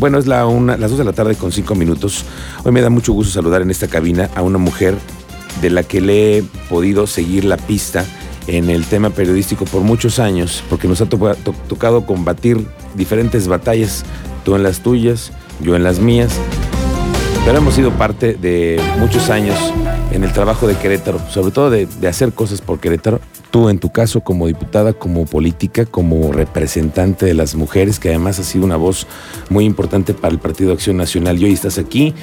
Bueno, es la las 2 de la tarde con 5 minutos. Hoy me da mucho gusto saludar en esta cabina a una mujer de la que le he podido seguir la pista en el tema periodístico por muchos años, porque nos ha to- to- tocado combatir diferentes batallas, tú en las tuyas, yo en las mías, pero hemos sido parte de muchos años en el trabajo de Querétaro, sobre todo de, hacer cosas por Querétaro. Tú en tu caso como diputada, como política, como representante de las mujeres, que además ha sido una voz muy importante para el Partido Acción Nacional y hoy estás aquí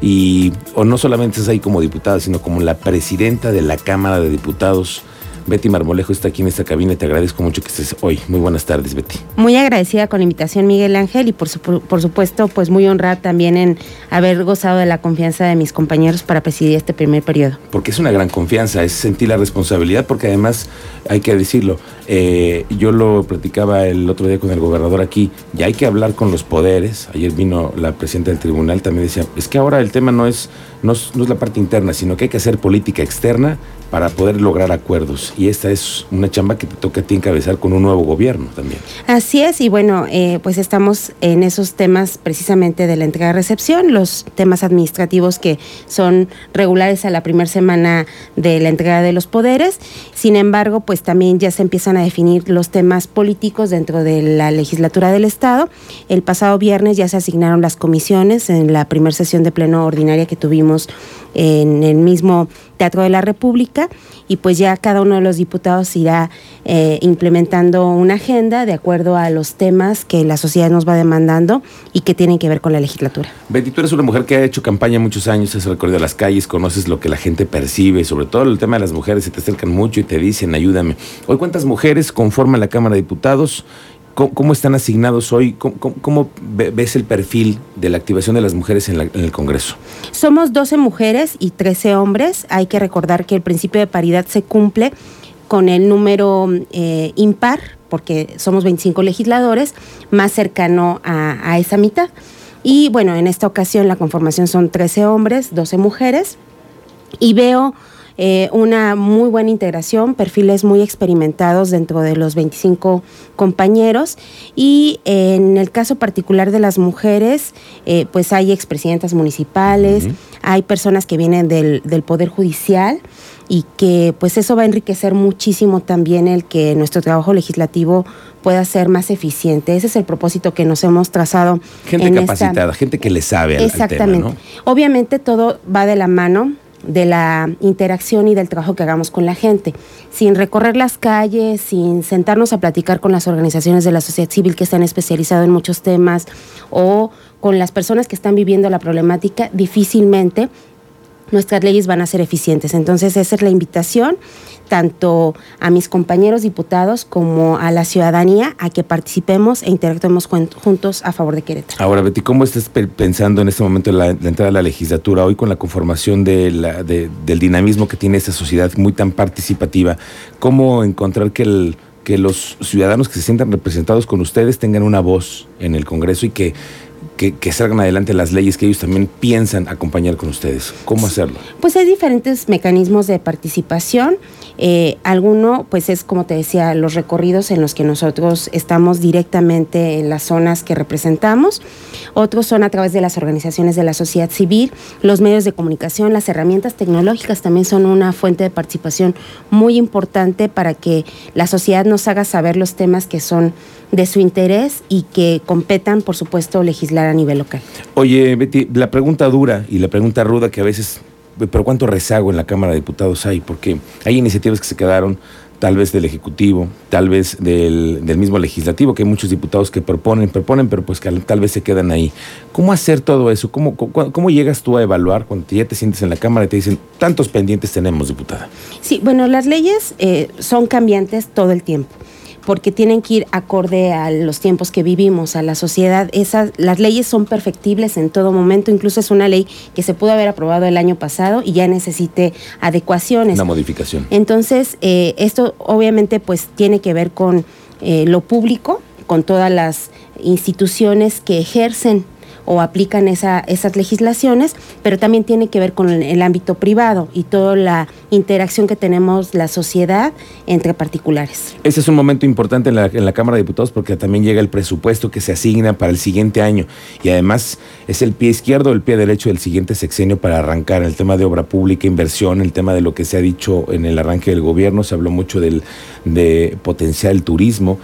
y o no solamente estás ahí como diputada, sino como la presidenta de la Cámara de Diputados. Betty Marmolejo está aquí en esta cabina y te agradezco mucho que estés hoy. Muy buenas tardes, Betty. Muy agradecida con la invitación, Miguel Ángel, y por, su- por supuesto, pues muy honrada también en haber gozado de la confianza de mis compañeros para presidir este primer periodo. porque es una gran confianza, es sentir la responsabilidad, porque además hay que decirlo, eh, yo lo platicaba el otro día con el gobernador aquí, ya hay que hablar con los poderes, ayer vino la presidenta del tribunal, también decía, es que ahora el tema no es, no es, no es la parte interna, sino que hay que hacer política externa para poder lograr acuerdos, y esta es una chamba que te toca a ti encabezar con un nuevo gobierno también. Así es, y bueno, eh, pues estamos en esos temas precisamente de la entrega-recepción, los temas administrativos que son regulares a la primera semana de la entrega de los poderes. Sin embargo, pues también ya se empiezan a definir los temas políticos dentro de la legislatura del Estado. El pasado viernes ya se asignaron las comisiones en la primera sesión de pleno ordinaria que tuvimos en el mismo Teatro de la República y pues ya cada uno de los diputados irá eh, implementando una agenda de acuerdo a los temas que la sociedad nos va demandando y que tienen que ver con la legislatura. Betty, tú eres una mujer que ha hecho campaña muchos años, has recorrido las calles, conoces lo que la gente percibe, sobre todo el tema de las mujeres, se te acercan mucho y te dicen, ayúdame. Hoy, ¿cuántas mujeres conforman la Cámara de Diputados? ¿Cómo, están asignados hoy? ¿Cómo, cómo- cómo ve- ves el perfil de la activación de las mujeres en el Congreso? Somos 12 mujeres y 13 hombres. Hay que recordar que el principio de paridad se cumple con el número eh, impar, porque somos 25 legisladores, más cercano a, a esa mitad. Y bueno, en esta ocasión la conformación son 13 hombres, 12 mujeres. Y veo eh, una muy buena integración, perfiles muy experimentados dentro de los 25 compañeros. Y en el caso particular de las mujeres, eh, pues hay expresidentas municipales, hay personas que vienen del, del Poder Judicial y que pues eso va a enriquecer muchísimo también el que nuestro trabajo legislativo pueda ser más eficiente. Ese es el propósito que nos hemos trazado. Gente en esta- capacitada, gente que le sabe al, al tema, Exactamente. ¿no? Obviamente todo va de la mano de la interacción y del trabajo que hagamos con la gente, sin recorrer las calles, sin sentarnos a platicar con las organizaciones de la sociedad civil que están especializadas en muchos temas o con las personas que están viviendo la problemática, difícilmente nuestras leyes van a ser eficientes. Entonces, esa es la invitación tanto a mis compañeros diputados como a la ciudadanía a que participemos e interactuemos jun- juntos a favor de Querétaro. Ahora, Betty, ¿cómo estás pe- pensando en este momento en la, entrada a la legislatura, hoy con la conformación de- del dinamismo que tiene esta sociedad muy tan participativa? ¿Cómo encontrar que, el- que los ciudadanos que se sientan representados con ustedes tengan una voz en el Congreso y que, que, que salgan adelante las leyes que ellos también piensan acompañar con ustedes? ¿Cómo hacerlo? Pues hay diferentes mecanismos de participación. Eh, alguno, pues es como te decía, los recorridos en los que nosotros estamos directamente en las zonas que representamos. Otros son a través de las organizaciones de la sociedad civil, los medios de comunicación, las herramientas tecnológicas también son una fuente de participación muy importante para que la sociedad nos haga saber los temas que son de su interés y que competan, por supuesto, legislar a nivel local. Oye, Betty, la pregunta dura y la pregunta ruda que a veces, pero ¿cuánto rezago en la Cámara de Diputados hay? Porque hay iniciativas que se quedaron, tal vez del Ejecutivo, tal vez del, del mismo Legislativo, que hay muchos diputados que proponen, proponen, pero pues que al- tal vez se quedan ahí. ¿Cómo hacer todo eso? ¿Cómo, cómo, cómo llegas tú a evaluar cuando ya te sientes en la Cámara y te dicen, tantos pendientes tenemos, diputada? Sí, bueno, las leyes eh, son cambiantes todo el tiempo porque tienen que ir acorde a los tiempos que vivimos, a la sociedad. Esas, las leyes son perfectibles en todo momento, incluso es una ley que se pudo haber aprobado el año pasado y ya necesite adecuaciones. Una modificación. Entonces, eh, esto obviamente pues tiene que ver con eh, lo público, con todas las instituciones que ejercen o aplican esa, esas legislaciones, pero también tiene que ver con el, ámbito privado y toda la interacción que tenemos la sociedad entre particulares. Ese es un momento importante en la, Cámara de Diputados porque también llega el presupuesto que se asigna para el siguiente año y además es el pie izquierdo el pie derecho del siguiente sexenio para arrancar el tema de obra pública, inversión, el tema de lo que se ha dicho en el arranque del gobierno, se habló mucho del, de potenciar el turismo.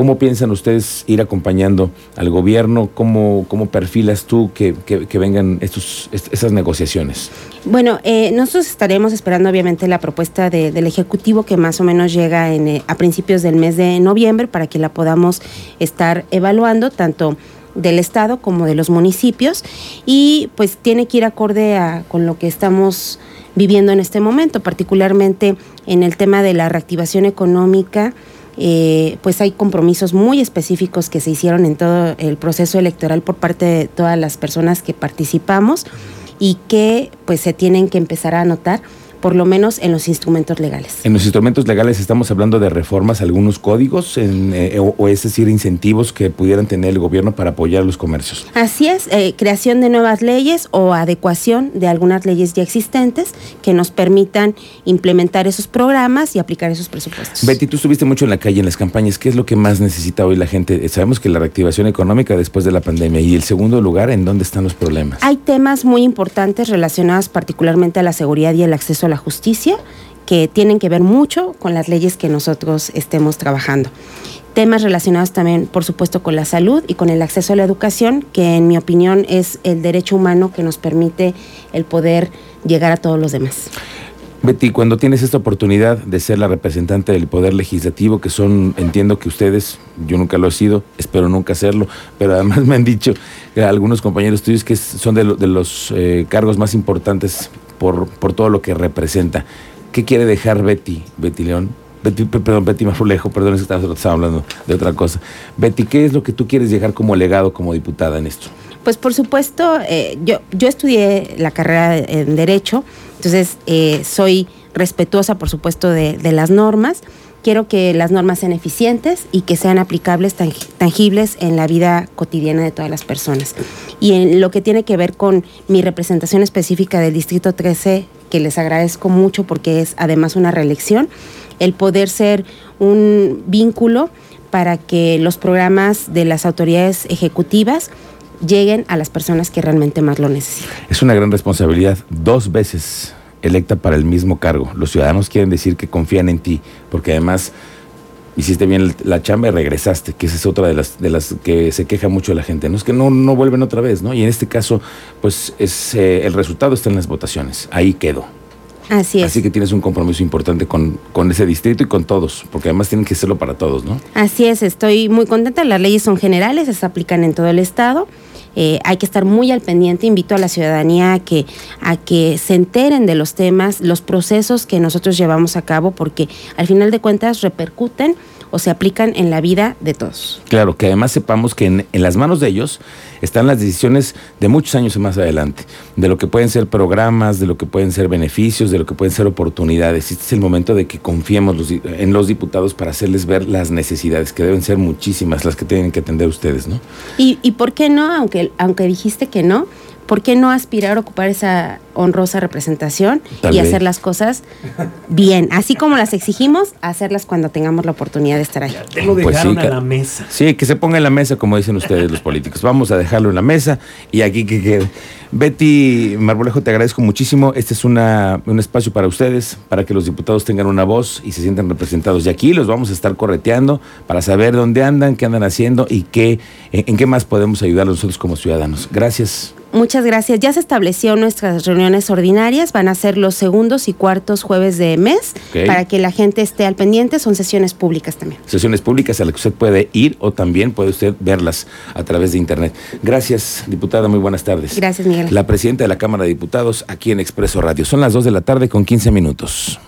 ¿Cómo piensan ustedes ir acompañando al gobierno? ¿Cómo, cómo perfilas tú que, que, vengan estos, est- esas negociaciones? Bueno, eh, nosotros estaremos esperando obviamente la propuesta de- del Ejecutivo que más o menos llega en, eh, a principios del mes de noviembre para que la podamos estar evaluando tanto del Estado como de los municipios y pues tiene que ir acorde a, con lo que estamos viviendo en este momento, particularmente en el tema de la reactivación económica. Eh, pues hay compromisos muy específicos que se hicieron en todo el proceso electoral por parte de todas las personas que participamos y que pues se tienen que empezar a anotar por lo menos en los instrumentos legales. En los instrumentos legales estamos hablando de reformas algunos códigos en, eh, o, o es decir, incentivos que pudieran tener el gobierno para apoyar los comercios. Así es, eh, creación de nuevas leyes o adecuación de algunas leyes ya existentes que nos permitan implementar esos programas y aplicar esos presupuestos. Betty, tú estuviste mucho en la calle en las campañas. ¿Qué es lo que más necesita hoy la gente? Eh, Sabemos que la reactivación económica después de la pandemia y el segundo lugar, ¿en dónde están los problemas? Hay temas muy importantes relacionados particularmente a la seguridad y el acceso a la justicia que tienen que ver mucho con las leyes que nosotros estemos trabajando. Temas relacionados también, por supuesto, con la salud y con el acceso a la educación, que en mi opinión es el derecho humano que nos permite el poder llegar a todos los demás. Betty, cuando tienes esta oportunidad de ser la representante del Poder Legislativo, que son, entiendo que ustedes, yo nunca lo he sido, espero nunca serlo, pero además me han dicho eh, algunos compañeros tuyos que son de, lo- de los eh, cargos más importantes por, por todo lo que representa. ¿Qué quiere dejar Betty, Betty León? Betty, pe- perdón, Betty Marfulejo, perdón, es que estaba, hablando de otra cosa. Betty, ¿qué es lo que tú quieres dejar como legado como diputada en esto? Pues por supuesto, eh, yo, yo estudié la carrera en Derecho, entonces eh, soy respetuosa, por supuesto, de, de las normas. Quiero que las normas sean eficientes y que sean aplicables, tangi- tangibles en la vida cotidiana de todas las personas. Y en lo que tiene que ver con mi representación específica del Distrito 13, que les agradezco mucho porque es además una reelección, el poder ser un vínculo para que los programas de las autoridades ejecutivas lleguen a las personas que realmente más lo necesitan. Es una gran responsabilidad, dos veces electa para el mismo cargo. Los ciudadanos quieren decir que confían en ti, porque además hiciste bien la chamba y regresaste, que esa es otra de las, de las que se queja mucho la gente. No es que no, no vuelven otra vez, ¿no? Y en este caso, pues es eh, el resultado está en las votaciones. Ahí quedó. Así es. Así que tienes un compromiso importante con, con ese distrito y con todos, porque además tienen que hacerlo para todos, ¿no? Así es, estoy muy contenta. Las leyes son generales, se aplican en todo el estado. Eh, hay que estar muy al pendiente. Invito a la ciudadanía a que, a que se enteren de los temas, los procesos que nosotros llevamos a cabo, porque al final de cuentas repercuten o se aplican en la vida de todos. Claro, que además sepamos que en, en las manos de ellos están las decisiones de muchos años más adelante, de lo que pueden ser programas, de lo que pueden ser beneficios, de lo que pueden ser oportunidades. Este es el momento de que confiemos los en los diputados para hacerles ver las necesidades, que deben ser muchísimas las que tienen que atender ustedes, ¿no? Y, y por qué no, aunque, aunque dijiste que no, ¿por qué no aspirar a ocupar esa honrosa representación Tal y vez. hacer las cosas bien? Así como las exigimos, hacerlas cuando tengamos la oportunidad de estar ahí. Lo Pues dejaron sí, a la mesa. Sí, que se ponga en la mesa, como dicen ustedes los políticos. Vamos a dejarlo en la mesa y aquí que quede. Betty Marbolejo, te agradezco muchísimo. Este es una, un espacio para ustedes, para que los diputados tengan una voz y se sientan representados. Y aquí los vamos a estar correteando para saber dónde andan, qué andan haciendo y qué, en, en qué más podemos ayudar nosotros como ciudadanos. Gracias. Muchas gracias. Ya se estableció nuestras reuniones ordinarias, van a ser los segundos y cuartos jueves de mes para que la gente esté al pendiente. Son sesiones públicas también. Sesiones públicas a las que usted puede ir o también puede usted verlas a través de internet. Gracias, diputada. Muy buenas tardes. Gracias, Miguel. La presidenta de la Cámara de Diputados aquí en Expreso Radio. Son las 2 de la tarde con 15 minutos.